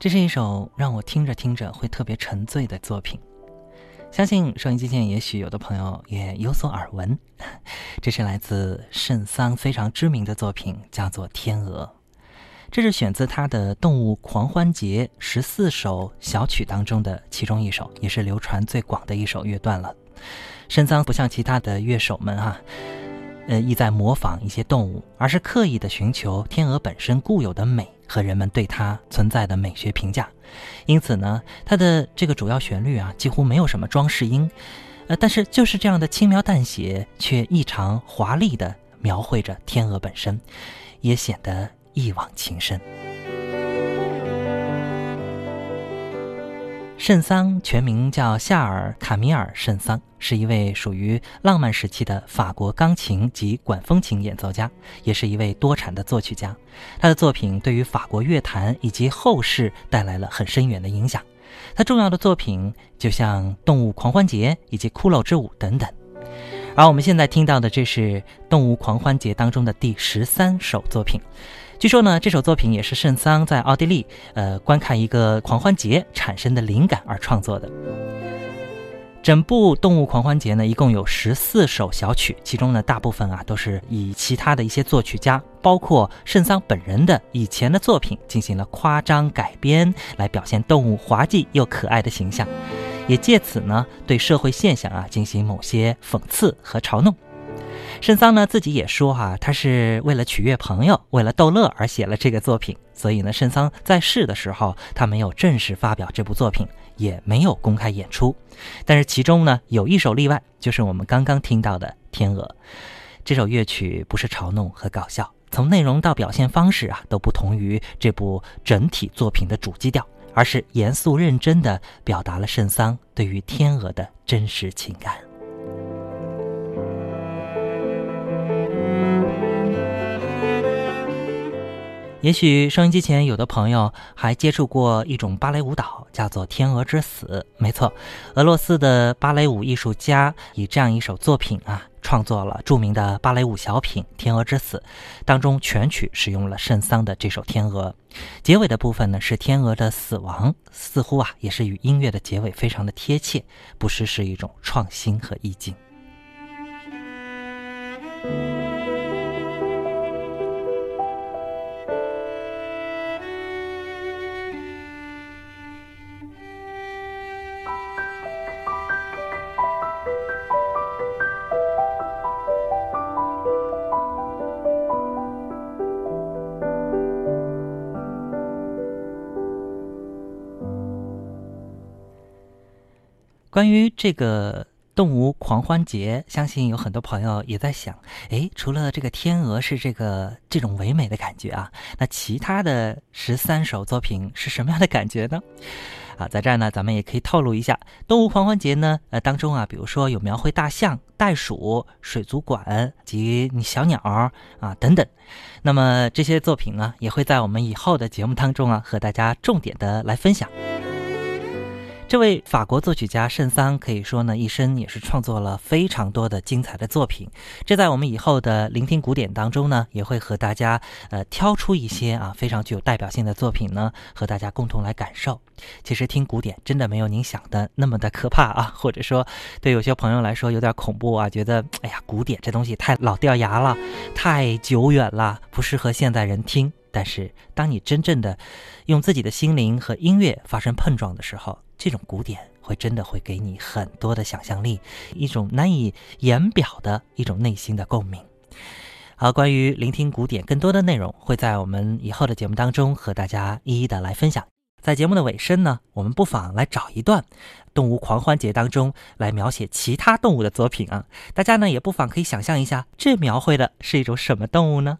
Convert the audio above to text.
这是一首让我听着听着会特别沉醉的作品，相信收音机前也许有的朋友也有所耳闻。这是来自圣桑非常知名的作品，叫做《天鹅》。这是选自他的《动物狂欢节》十四首小曲当中的其中一首，也是流传最广的一首乐段了。圣桑不像其他的乐手们哈，呃，意在模仿一些动物，而是刻意的寻求天鹅本身固有的美。和人们对它存在的美学评价，因此呢，它的这个主要旋律啊，几乎没有什么装饰音，呃，但是就是这样的轻描淡写，却异常华丽的描绘着天鹅本身，也显得一往情深。圣桑全名叫夏尔·卡米尔·圣桑，是一位属于浪漫时期的法国钢琴及管风琴演奏家，也是一位多产的作曲家。他的作品对于法国乐坛以及后世带来了很深远的影响。他重要的作品就像《动物狂欢节》以及《骷髅之舞》等等。而我们现在听到的，这是《动物狂欢节》当中的第十三首作品。据说呢，这首作品也是圣桑在奥地利，呃，观看一个狂欢节产生的灵感而创作的。整部动物狂欢节呢，一共有十四首小曲，其中呢，大部分啊都是以其他的一些作曲家，包括圣桑本人的以前的作品进行了夸张改编，来表现动物滑稽又可爱的形象，也借此呢，对社会现象啊进行某些讽刺和嘲弄。圣桑呢自己也说哈，他是为了取悦朋友，为了逗乐而写了这个作品。所以呢，圣桑在世的时候，他没有正式发表这部作品，也没有公开演出。但是其中呢，有一首例外，就是我们刚刚听到的《天鹅》。这首乐曲不是嘲弄和搞笑，从内容到表现方式啊，都不同于这部整体作品的主基调，而是严肃认真地表达了圣桑对于天鹅的真实情感。也许收音机前有的朋友还接触过一种芭蕾舞蹈，叫做《天鹅之死》。没错，俄罗斯的芭蕾舞艺术家以这样一首作品啊，创作了著名的芭蕾舞小品《天鹅之死》，当中全曲使用了圣桑的这首《天鹅》，结尾的部分呢是天鹅的死亡，似乎啊也是与音乐的结尾非常的贴切，不失是一种创新和意境。关于这个动物狂欢节，相信有很多朋友也在想：哎，除了这个天鹅是这个这种唯美的感觉啊，那其他的十三首作品是什么样的感觉呢？啊，在这儿呢，咱们也可以透露一下，动物狂欢节呢，呃，当中啊，比如说有描绘大象、袋鼠、水族馆及小鸟啊等等，那么这些作品呢，也会在我们以后的节目当中啊，和大家重点的来分享。这位法国作曲家圣桑可以说呢，一生也是创作了非常多的精彩的作品。这在我们以后的聆听古典当中呢，也会和大家呃挑出一些啊非常具有代表性的作品呢，和大家共同来感受。其实听古典真的没有您想的那么的可怕啊，或者说对有些朋友来说有点恐怖啊，觉得哎呀古典这东西太老掉牙了，太久远了，不适合现代人听。但是当你真正的用自己的心灵和音乐发生碰撞的时候，这种古典会真的会给你很多的想象力，一种难以言表的一种内心的共鸣。好，关于聆听古典更多的内容，会在我们以后的节目当中和大家一一的来分享。在节目的尾声呢，我们不妨来找一段动物狂欢节当中来描写其他动物的作品啊，大家呢也不妨可以想象一下，这描绘的是一种什么动物呢？